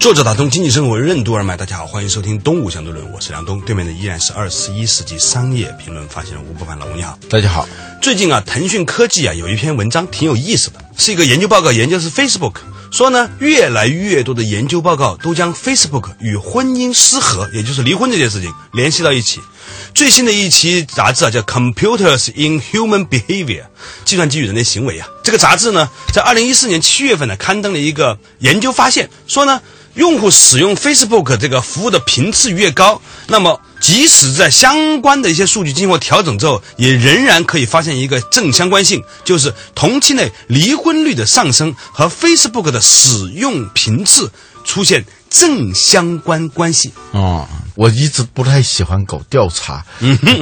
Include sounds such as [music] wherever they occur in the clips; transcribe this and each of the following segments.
作者打通经济生活任督二脉，大家好，欢迎收听《东吴相对论》，我是梁东，对面的依然是二十一世纪商业评论发现人吴伯凡，老吴你好，大家好。最近啊，腾讯科技啊有一篇文章挺有意思的，是一个研究报告，研究是 Facebook，说呢，越来越多的研究报告都将 Facebook 与婚姻失和，也就是离婚这件事情联系到一起。最新的一期杂志啊叫《Computers in Human Behavior》，计算机与人类行为啊。这个杂志呢，在二零一四年七月份呢刊登了一个研究发现，说呢。用户使用 Facebook 这个服务的频次越高，那么即使在相关的一些数据经过调整之后，也仍然可以发现一个正相关性，就是同期内离婚率的上升和 Facebook 的使用频次出现正相关关系。哦，我一直不太喜欢搞调查，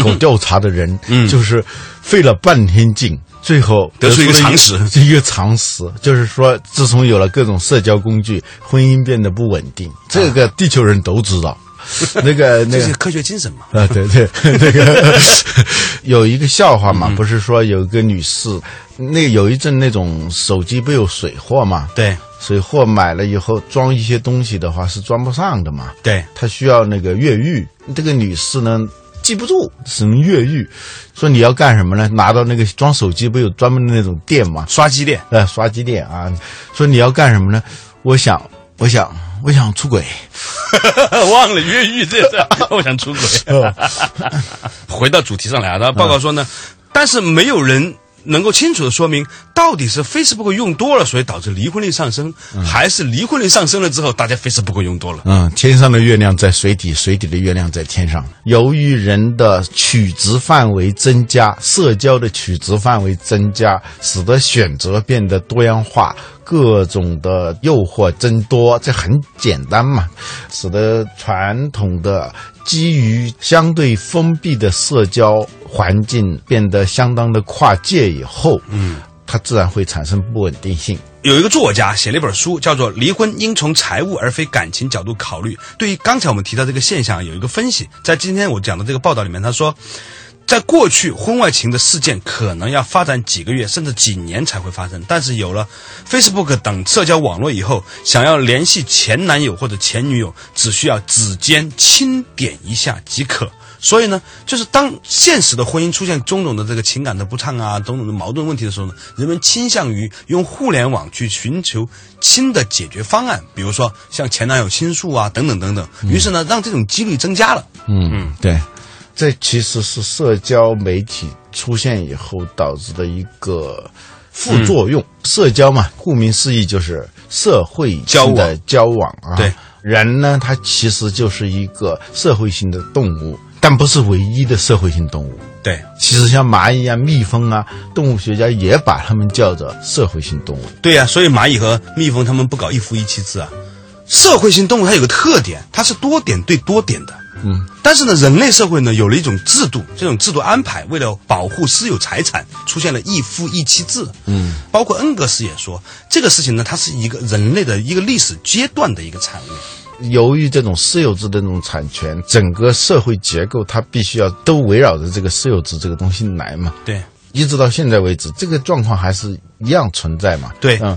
搞调查的人就是费了半天劲。最后得出一个常识，一个常识 [laughs] 就是说，自从有了各种社交工具，婚姻变得不稳定。这个地球人都知道，那个 [laughs] 那个科学精神嘛。啊，对对，[laughs] 那个有一个笑话嘛，不是说有一个女士，那有一阵那种手机不有水货嘛？对，水货买了以后装一些东西的话是装不上的嘛？对，她需要那个越狱。这个女士呢？记不住，只能越狱。说你要干什么呢？拿到那个装手机不有专门的那种店吗？刷机店，呃，刷机店啊。说你要干什么呢？我想，我想，我想出轨。[laughs] 忘了越狱这事，[laughs] 我想出轨。[laughs] 回到主题上来啊，他报告说呢，但是没有人。能够清楚的说明，到底是 Facebook 用多了，所以导致离婚率上升，还是离婚率上升了之后，大家 Facebook 用多了？嗯，天上的月亮在水底，水底的月亮在天上。由于人的取值范围增加，社交的取值范围增加，使得选择变得多样化，各种的诱惑增多，这很简单嘛，使得传统的。基于相对封闭的社交环境变得相当的跨界以后，嗯，它自然会产生不稳定性。有一个作家写了一本书，叫做《离婚应从财务而非感情角度考虑》。对于刚才我们提到这个现象，有一个分析。在今天我讲的这个报道里面，他说。在过去，婚外情的事件可能要发展几个月甚至几年才会发生。但是有了 Facebook 等社交网络以后，想要联系前男友或者前女友，只需要指尖轻点一下即可。所以呢，就是当现实的婚姻出现种种的这个情感的不畅啊，种种的矛盾问题的时候呢，人们倾向于用互联网去寻求新的解决方案，比如说向前男友倾诉啊，等等等等。于是呢，让这种几率增加了。嗯嗯，对。这其实是社交媒体出现以后导致的一个副作用。社交嘛，顾名思义就是社会性的交往啊。对，人呢，他其实就是一个社会性的动物，但不是唯一的社会性动物。对，其实像蚂蚁啊、蜜蜂啊，动物学家也把它们叫做社会性动物。对呀，所以蚂蚁和蜜蜂它们不搞一夫一妻制啊。社会性动物它有个特点，它是多点对多点的。嗯，但是呢，人类社会呢有了一种制度，这种制度安排为了保护私有财产，出现了一夫一妻制。嗯，包括恩格斯也说，这个事情呢，它是一个人类的一个历史阶段的一个产物。由于这种私有制的这种产权，整个社会结构它必须要都围绕着这个私有制这个东西来嘛。对。一直到现在为止，这个状况还是一样存在嘛？对，嗯，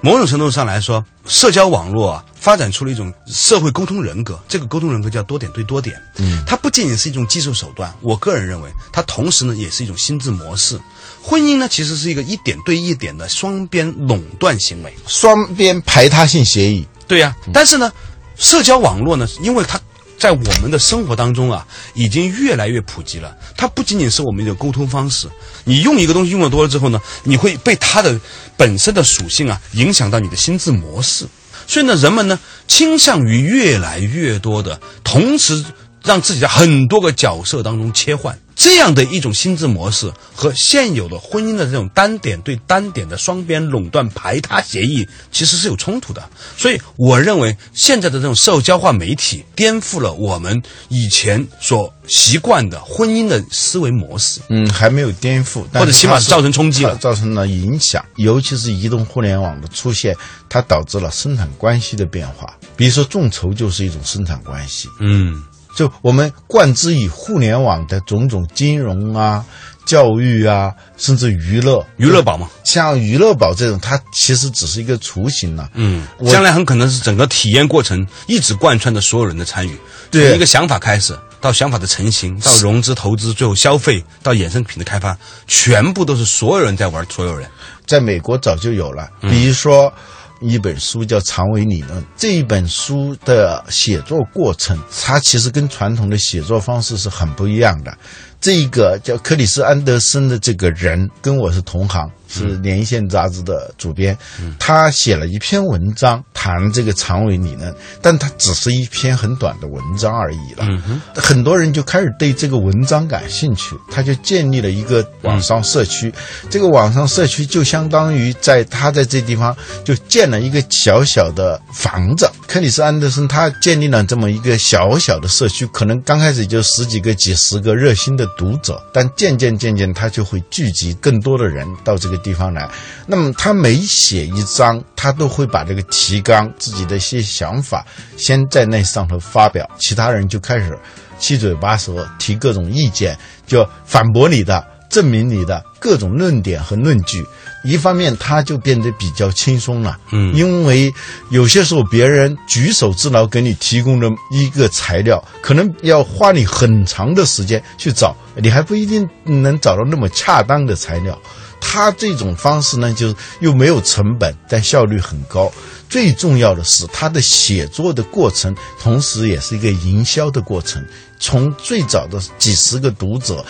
某种程度上来说，社交网络啊，发展出了一种社会沟通人格，这个沟通人格叫多点对多点。嗯，它不仅仅是一种技术手段，我个人认为，它同时呢也是一种心智模式。婚姻呢，其实是一个一点对一点的双边垄断行为，双边排他性协议。对呀，但是呢，社交网络呢，因为它。在我们的生活当中啊，已经越来越普及了。它不仅仅是我们的沟通方式，你用一个东西用的多了之后呢，你会被它的本身的属性啊影响到你的心智模式。所以呢，人们呢倾向于越来越多的同时让自己在很多个角色当中切换。这样的一种心智模式和现有的婚姻的这种单点对单点的双边垄断排他协议其实是有冲突的。所以，我认为现在的这种社交化媒体颠覆了我们以前所习惯的婚姻的思维模式。嗯，还没有颠覆，但或者起码是造成冲击了造成了影响。尤其是移动互联网的出现，它导致了生产关系的变化。比如说，众筹就是一种生产关系。嗯，就我们贯之以互联网的种种金融啊、教育啊，甚至娱乐，娱乐宝嘛。像娱乐宝这种，它其实只是一个雏形了、嗯，将来很可能是整个体验过程一直贯穿着所有人的参与，对从一个想法开始，到想法的成型，到融资投资，最后消费，到衍生品的开发，全部都是所有人在玩所有人。在美国早就有了，比如说。一本书叫《长尾理论》，这一本书的写作过程，它其实跟传统的写作方式是很不一样的。这个叫克里斯安德森的这个人，跟我是同行，是《连线》杂志的主编。他写了一篇文章谈这个长尾理论，但他只是一篇很短的文章而已了。很多人就开始对这个文章感兴趣，他就建立了一个网上社区。这个网上社区就相当于在他在这地方就建了一个小小的房子。克里斯安德森他建立了这么一个小小的社区，可能刚开始就十几个、几十个热心的读者，但渐渐渐渐他就会聚集更多的人到这个地方来。那么他每写一章，他都会把这个提纲、自己的一些想法先在那上头发表，其他人就开始七嘴八舌提各种意见，就反驳你的、证明你的各种论点和论据。一方面，他就变得比较轻松了，嗯，因为有些时候别人举手之劳给你提供的一个材料，可能要花你很长的时间去找，你还不一定能找到那么恰当的材料。他这种方式呢，就是又没有成本，但效率很高。最重要的是，他的写作的过程，同时也是一个营销的过程。从最早的几十个读者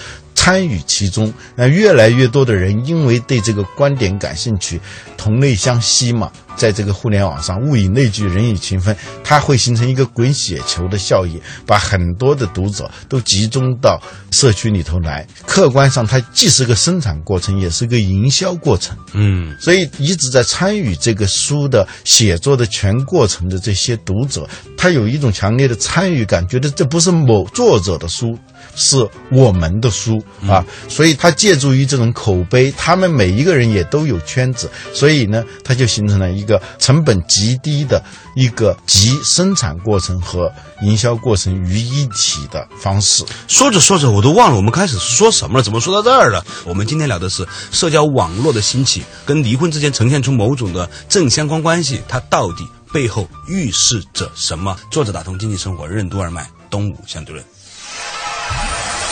参与其中，那越来越多的人因为对这个观点感兴趣，同类相吸嘛，在这个互联网上，物以类聚，人以群分，它会形成一个滚雪球的效应，把很多的读者都集中到社区里头来。客观上，它既是个生产过程，也是个营销过程。嗯，所以一直在参与这个书的写作的全过程的这些读者，他有一种强烈的参与感，觉得这不是某作者的书。是我们的书啊，所以他借助于这种口碑，他们每一个人也都有圈子，所以呢，他就形成了一个成本极低的一个集生产过程和营销过程于一体的方式。说着说着我都忘了我们开始是说什么了，怎么说到这儿了？我们今天聊的是社交网络的兴起跟离婚之间呈现出某种的正相关关系，它到底背后预示着什么？作者打通经济生活任督二脉，东吴相对论。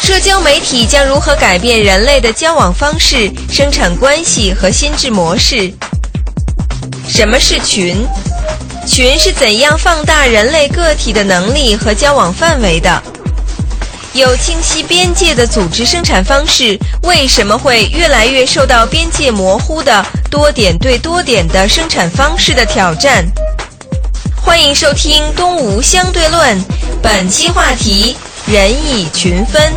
社交媒体将如何改变人类的交往方式、生产关系和心智模式？什么是群？群是怎样放大人类个体的能力和交往范围的？有清晰边界的组织生产方式，为什么会越来越受到边界模糊的多点对多点的生产方式的挑战？欢迎收听《东吴相对论》，本期话题。人以群分。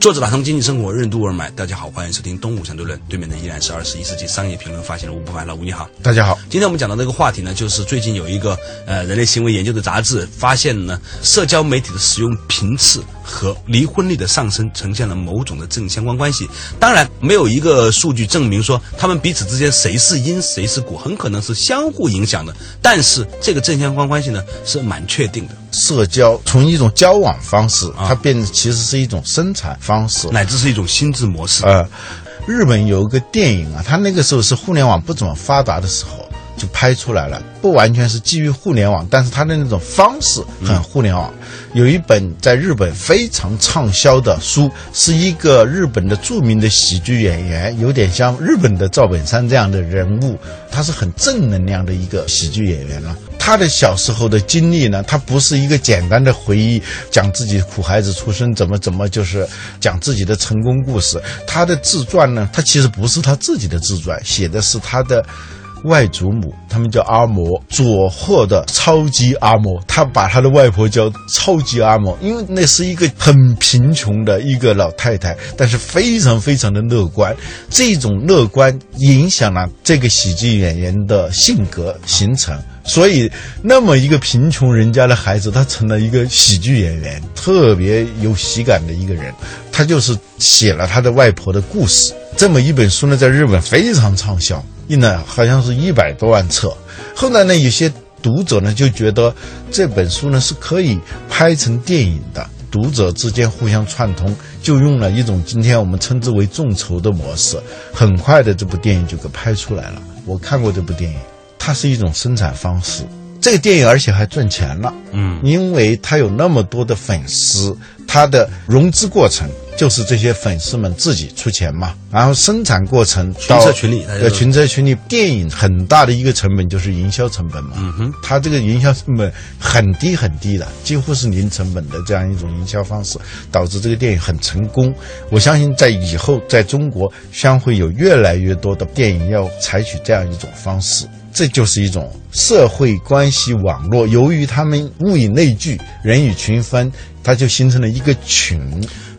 作者打通经济生活任督二脉，大家好，欢迎收听东吴相对论。对面的依然是二十一世纪商业评论发现人吴不凡，老吴你好。大家好，今天我们讲到这个话题呢，就是最近有一个呃人类行为研究的杂志发现呢，社交媒体的使用频次和离婚率的上升呈现了某种的正相关关系。当然，没有一个数据证明说他们彼此之间谁是因谁是果，很可能是相互影响的。但是这个正相关关系呢是蛮确定的，社交从一种交往方式，它变得其实是一种生产方式。乃至是一种心智模式。呃，日本有一个电影啊，它那个时候是互联网不怎么发达的时候就拍出来了，不完全是基于互联网，但是它的那种方式很互联网。有一本在日本非常畅销的书，是一个日本的著名的喜剧演员，有点像日本的赵本山这样的人物，他是很正能量的一个喜剧演员了。他的小时候的经历呢，他不是一个简单的回忆，讲自己苦孩子出身怎么怎么，就是讲自己的成功故事。他的自传呢，他其实不是他自己的自传，写的是他的外祖母，他们叫阿嬷，佐贺的超级阿嬷，他把他的外婆叫超级阿嬷，因为那是一个很贫穷的一个老太太，但是非常非常的乐观。这种乐观影响了这个喜剧演员的性格形成。所以，那么一个贫穷人家的孩子，他成了一个喜剧演员，特别有喜感的一个人。他就是写了他的外婆的故事。这么一本书呢，在日本非常畅销，印了好像是一百多万册。后来呢，有些读者呢就觉得这本书呢是可以拍成电影的，读者之间互相串通，就用了一种今天我们称之为众筹的模式。很快的，这部电影就给拍出来了。我看过这部电影。它是一种生产方式，这个电影而且还赚钱了，嗯，因为它有那么多的粉丝，它的融资过程就是这些粉丝们自己出钱嘛，然后生产过程群策群力，对，群策群力。电影很大的一个成本就是营销成本嘛，嗯哼，它这个营销成本很低很低的，几乎是零成本的这样一种营销方式，导致这个电影很成功。我相信在以后在中国将会有越来越多的电影要采取这样一种方式。这就是一种社会关系网络。由于他们物以类聚，人以群分，它就形成了一个群。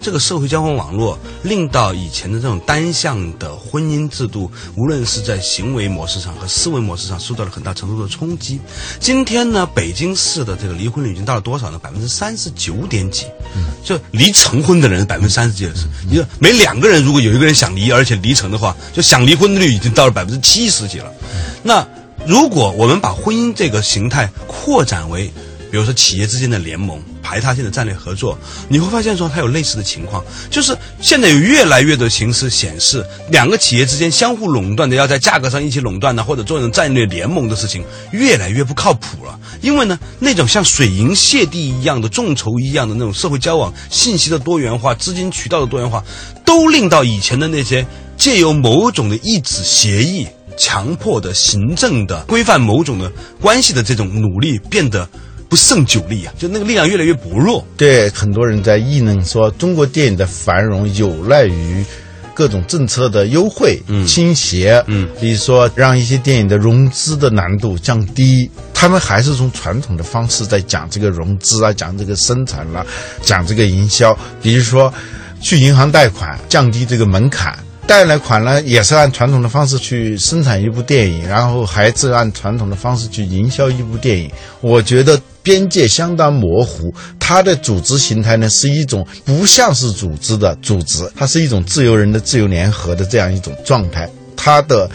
这个社会交往网络令到以前的这种单向的婚姻制度，无论是在行为模式上和思维模式上，受到了很大程度的冲击。今天呢，北京市的这个离婚率已经到了多少呢？百分之三十九点几。嗯，就离成婚的人百分之三十几的是。你说每两个人如果有一个人想离，而且离成的话，就想离婚率已经到了百分之七十几了。那如果我们把婚姻这个形态扩展为，比如说企业之间的联盟、排他性的战略合作，你会发现说它有类似的情况，就是现在有越来越多的形式显示，两个企业之间相互垄断的，要在价格上一起垄断呢，或者做成战略联盟的事情，越来越不靠谱了。因为呢，那种像水银泻地一样的众筹一样的那种社会交往、信息的多元化、资金渠道的多元化，都令到以前的那些借由某种的一纸协议。强迫的、行政的、规范某种的关系的这种努力变得不胜酒力啊！就那个力量越来越薄弱。对，很多人在议论说，中国电影的繁荣有赖于各种政策的优惠、倾斜。嗯，比如说让一些电影的融资的难度降低，他们还是从传统的方式在讲这个融资啊，讲这个生产了，讲这个营销。比如说去银行贷款，降低这个门槛。贷了款呢，也是按传统的方式去生产一部电影，然后还是按传统的方式去营销一部电影。我觉得边界相当模糊，它的组织形态呢是一种不像是组织的组织，它是一种自由人的自由联合的这样一种状态。它的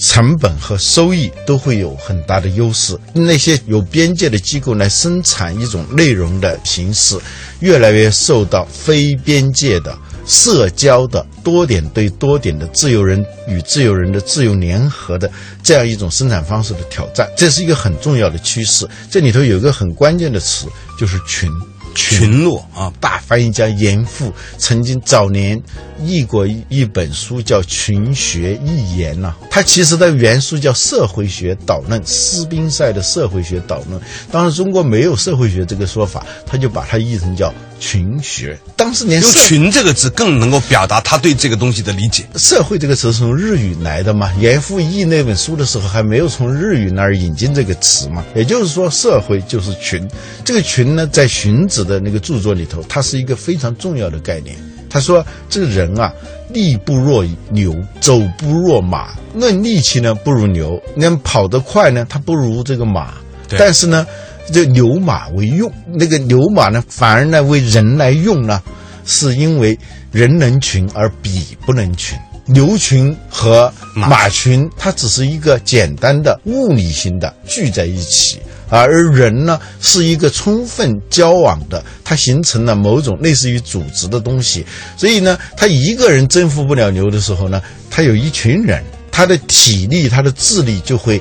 成本和收益都会有很大的优势。那些有边界的机构来生产一种内容的形式，越来越受到非边界的。社交的多点对多点的自由人与自由人的自由联合的这样一种生产方式的挑战，这是一个很重要的趋势。这里头有一个很关键的词，就是群。群落啊，大翻译家严复曾经早年译过一一本书，叫《群学一言》呐。他其实的原书叫《社会学导论》，斯宾塞的《社会学导论》。当时中国没有社会学这个说法，他就把它译成叫群学。当时连用“群”这个字更能够表达他对这个东西的理解。社会这个词是从日语来的嘛？严复译那本书的时候，还没有从日语那儿引进这个词嘛？也就是说，社会就是群。这个群呢，在荀子。的那个著作里头，它是一个非常重要的概念。他说：“这个人啊，力不若牛，走不若马。论力气呢，不如牛；那跑得快呢，他不如这个马。但是呢，这牛马为用，那个牛马呢，反而呢为人来用呢，是因为人能群而彼不能群。牛群和马群，它只是一个简单的物理性的聚在一起。”而人呢，是一个充分交往的，它形成了某种类似于组织的东西。所以呢，他一个人征服不了牛的时候呢，他有一群人，他的体力、他的智力就会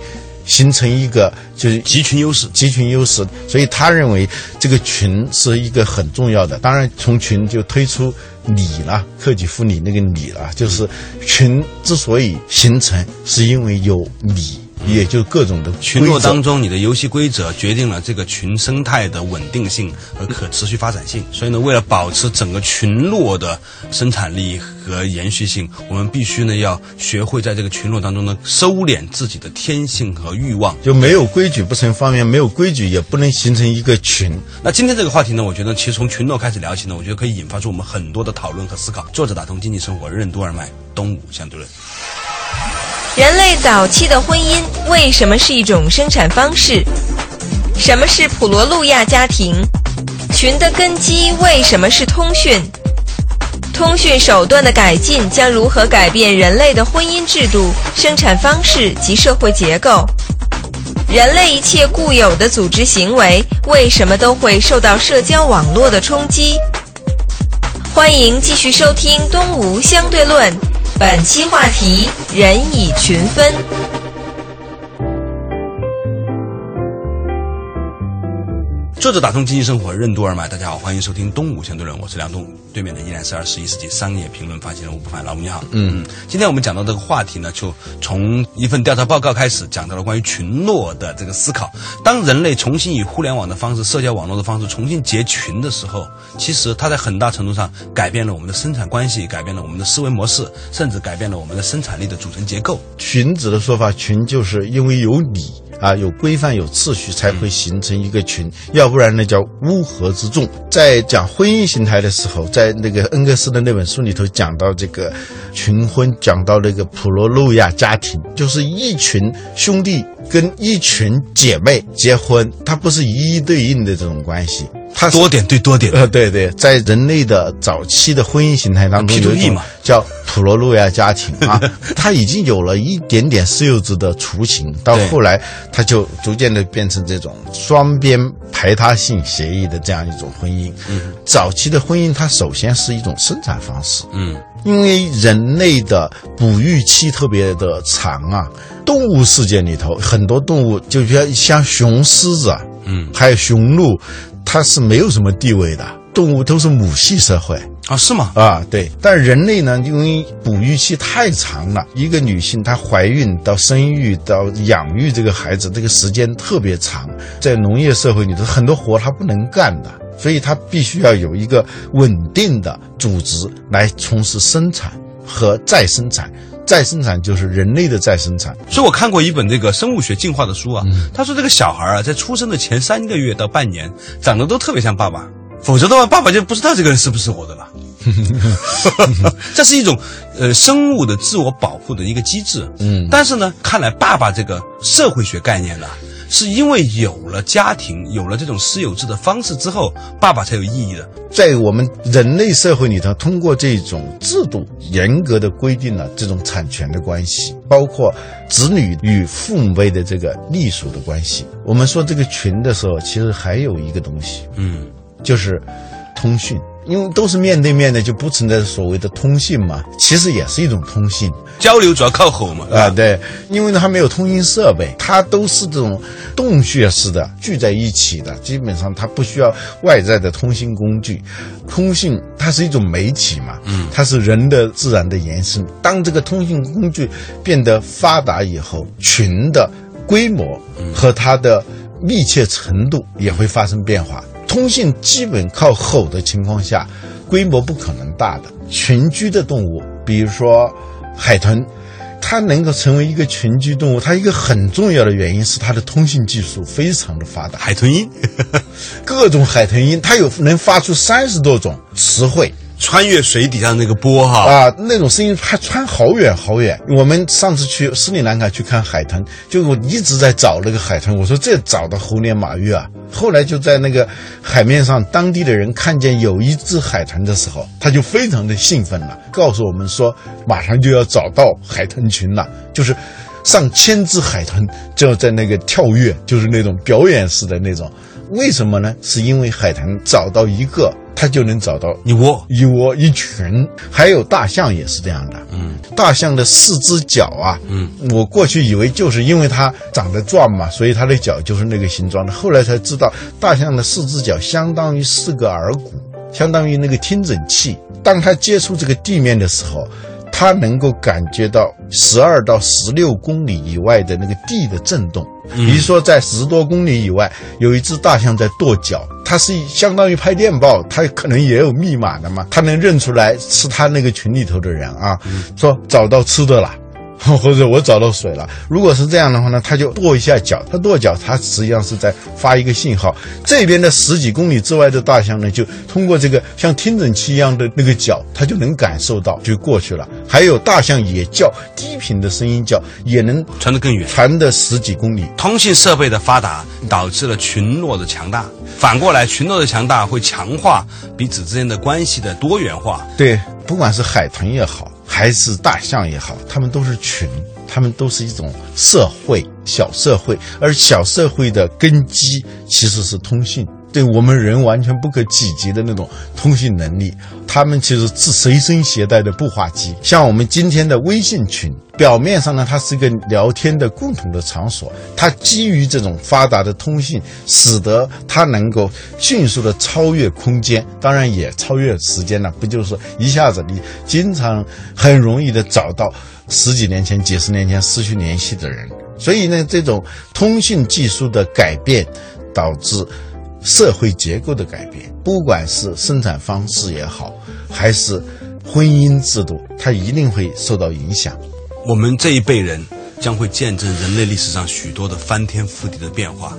形成一个就是集群优势。集群优势。所以他认为这个群是一个很重要的。当然，从群就推出理了，克己复礼那个礼了，就是群之所以形成，是因为有礼。也就各种的群落当中，你的游戏规则决定了这个群生态的稳定性和可持续发展性。所以呢，为了保持整个群落的生产力和延续性，我们必须呢要学会在这个群落当中呢收敛自己的天性和欲望。就没有规矩不成方圆，没有规矩也不能形成一个群。那今天这个话题呢，我觉得其实从群落开始聊起呢，我觉得可以引发出我们很多的讨论和思考。作者打通经济生活任督二脉，东吴相对论。人类早期的婚姻为什么是一种生产方式？什么是普罗路亚家庭？群的根基为什么是通讯？通讯手段的改进将如何改变人类的婚姻制度、生产方式及社会结构？人类一切固有的组织行为为什么都会受到社交网络的冲击？欢迎继续收听《东吴相对论》，本期话题：人以群分。作者打通经济生活任督二脉，大家好，欢迎收听东吴相对论，我是梁东，对面的依然是二十一世纪商业评论发行人吴不凡，老吴你好。嗯，今天我们讲到这个话题呢，就从一份调查报告开始，讲到了关于群落的这个思考。当人类重新以互联网的方式、社交网络的方式重新结群的时候，其实它在很大程度上改变了我们的生产关系，改变了我们的思维模式，甚至改变了我们的生产力的组成结构。群子的说法，群就是因为有理啊，有规范、有秩序，才会形成一个群，要不然那叫乌合之众。在讲婚姻形态的时候，在那个恩格斯的那本书里头讲到这个群婚，讲到那个普罗路亚家庭，就是一群兄弟跟一群姐妹结婚，它不是一一对应的这种关系。它多点对多点，呃，对对，在人类的早期的婚姻形态当中，有一 E 种嘛叫普罗路亚家庭啊，[laughs] 它已经有了一点点私有制的雏形，到后来它就逐渐的变成这种双边排他性协议的这样一种婚姻。嗯，早期的婚姻它首先是一种生产方式，嗯，因为人类的哺育期特别的长啊，动物世界里头很多动物，就比如像雄狮子啊，嗯，还有雄鹿，它是没有什么地位的，动物都是母系社会啊是吗？啊，对。但人类呢，因为哺育期太长了，一个女性她怀孕到生育到养育这个孩子，这个时间特别长，在农业社会里头很多活她不能干的。所以她必须要有一个稳定的组织来从事生产和再生产，再生产就是人类的再生产。所以我看过一本这个生物学进化的书啊，他说这个小孩啊，在出生的前三个月到半年，长得都特别像爸爸，否则的话，爸爸就不知道这个人是不是我的了。[laughs] 这是一种呃生物的自我保护的一个机制。嗯，但是呢，看来爸爸这个社会学概念呢，是因为有了家庭，有了这种私有制的方式之后，爸爸才有意义的。在我们人类社会里头，通过这种制度严格的规定了这种产权的关系，包括子女与父母辈的这个隶属的关系。我们说这个群的时候，其实还有一个东西，嗯，就是通讯，因为都是面对面的，就不存在所谓的通信嘛，其实也是一种通信。交流主要靠吼嘛。啊，对，因为呢，它没有通信设备，它都是这种洞穴式的聚在一起的，基本上它不需要外在的通信工具。通信它是一种媒体嘛，嗯，它是人的自然的延伸。当这个通信工具变得发达以后，群的规模和它的密切程度也会发生变化。通信基本靠吼的情况下，规模不可能大的。群居的动物，比如说海豚，它能够成为一个群居动物，它一个很重要的原因是它的通信技术非常的发达，海豚音 [laughs] 各种海豚音，它有能发出三十多种词汇。穿越水底下那个波哈，啊，那种声音还穿好远好远。我们上次去斯里兰卡去看海豚，就我一直在找那个海豚，我说这找的猴年马月啊。后来就在那个海面上，当地的人看见有一只海豚的时候，他就非常的兴奋了，告诉我们说马上就要找到海豚群了，就是上千只海豚就在那个跳跃，就是那种表演式的那种。为什么呢？是因为海豚找到一个，它就能找到一窝一窝一群，还有大象也是这样的。嗯，大象的四只脚啊，嗯，我过去以为就是因为它长得壮嘛，所以它的脚就是那个形状的。后来才知道，大象的四只脚相当于四个耳骨，相当于那个听诊器。当它接触这个地面的时候，它能够感觉到十二到十六公里以外的那个地的震动。比如说，在十多公里以外，有一只大象在跺脚，它是相当于拍电报，它可能也有密码的嘛，它能认出来是他那个群里头的人啊，说找到吃的了。[laughs] 或者我找到水了，如果是这样的话呢，它就跺一下脚，它跺脚，它实际上是在发一个信号。这边的十几公里之外的大象呢，就通过这个像听诊器一样的那个脚，它就能感受到，就过去了。还有大象也叫，低频的声音叫，也能传得更远，传的十几公里。通信设备的发达导致了群落的强大，反过来，群落的强大会强化彼此之间的关系的多元化。对，不管是海豚也好。还是大象也好，它们都是群，它们都是一种社会小社会，而小社会的根基其实是通信。对我们人完全不可企及的那种通信能力，他们其实是随身携带的步话机。像我们今天的微信群，表面上呢，它是一个聊天的共同的场所，它基于这种发达的通信，使得它能够迅速的超越空间，当然也超越时间了。不就是一下子你经常很容易的找到十几年前、几十年前失去联系的人。所以呢，这种通信技术的改变导致。社会结构的改变，不管是生产方式也好，还是婚姻制度，它一定会受到影响。我们这一辈人将会见证人类历史上许多的翻天覆地的变化。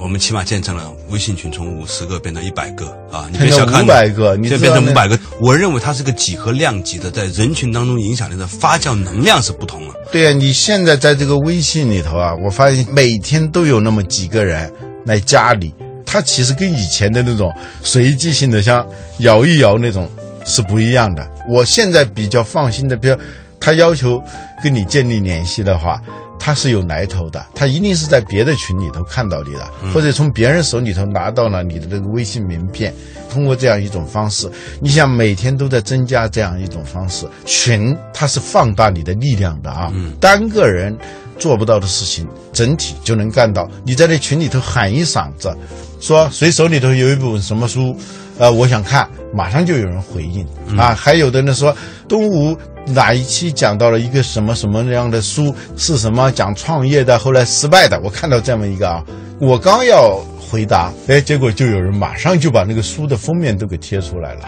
我们起码见证了微信群从五十个变成一百个啊！你别小看五百个，你变成五百个。我认为它是个几何量级的，在人群当中影响力的发酵能量是不同了。对呀，你现在在这个微信里头啊，我发现每天都有那么几个人来加你。它其实跟以前的那种随机性的，像摇一摇那种是不一样的。我现在比较放心的，比如他要求跟你建立联系的话，他是有来头的，他一定是在别的群里头看到你的，或者从别人手里头拿到了你的那个微信名片。通过这样一种方式，你想每天都在增加这样一种方式，群它是放大你的力量的啊，单个人做不到的事情，整体就能干到。你在那群里头喊一嗓子。说谁手里头有一本什么书，呃，我想看，马上就有人回应啊。还有的呢说，东吴哪一期讲到了一个什么什么样的书，是什么讲创业的，后来失败的。我看到这么一个啊，我刚要回答，哎，结果就有人马上就把那个书的封面都给贴出来了。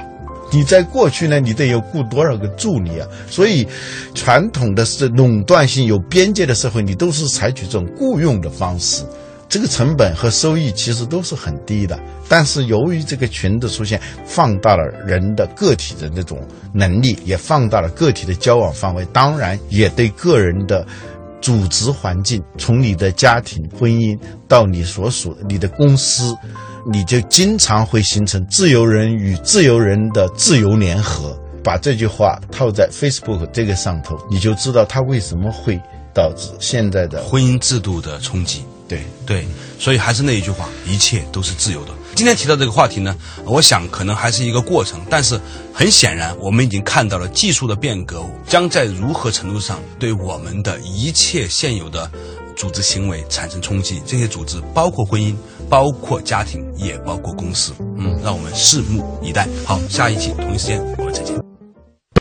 你在过去呢，你得有雇多少个助理啊？所以，传统的是垄断性有边界的社会，你都是采取这种雇佣的方式。这个成本和收益其实都是很低的，但是由于这个群的出现，放大了人的个体的那种能力，也放大了个体的交往范围，当然也对个人的组织环境，从你的家庭、婚姻到你所属你的公司，你就经常会形成自由人与自由人的自由联合。把这句话套在 Facebook 这个上头，你就知道它为什么会导致现在的婚姻制度的冲击。对对，所以还是那一句话，一切都是自由的。今天提到这个话题呢，我想可能还是一个过程，但是很显然，我们已经看到了技术的变革将在如何程度上对我们的一切现有的组织行为产生冲击。这些组织包括婚姻，包括家庭，也包括公司。嗯，让我们拭目以待。好，下一期同一时间我们再见。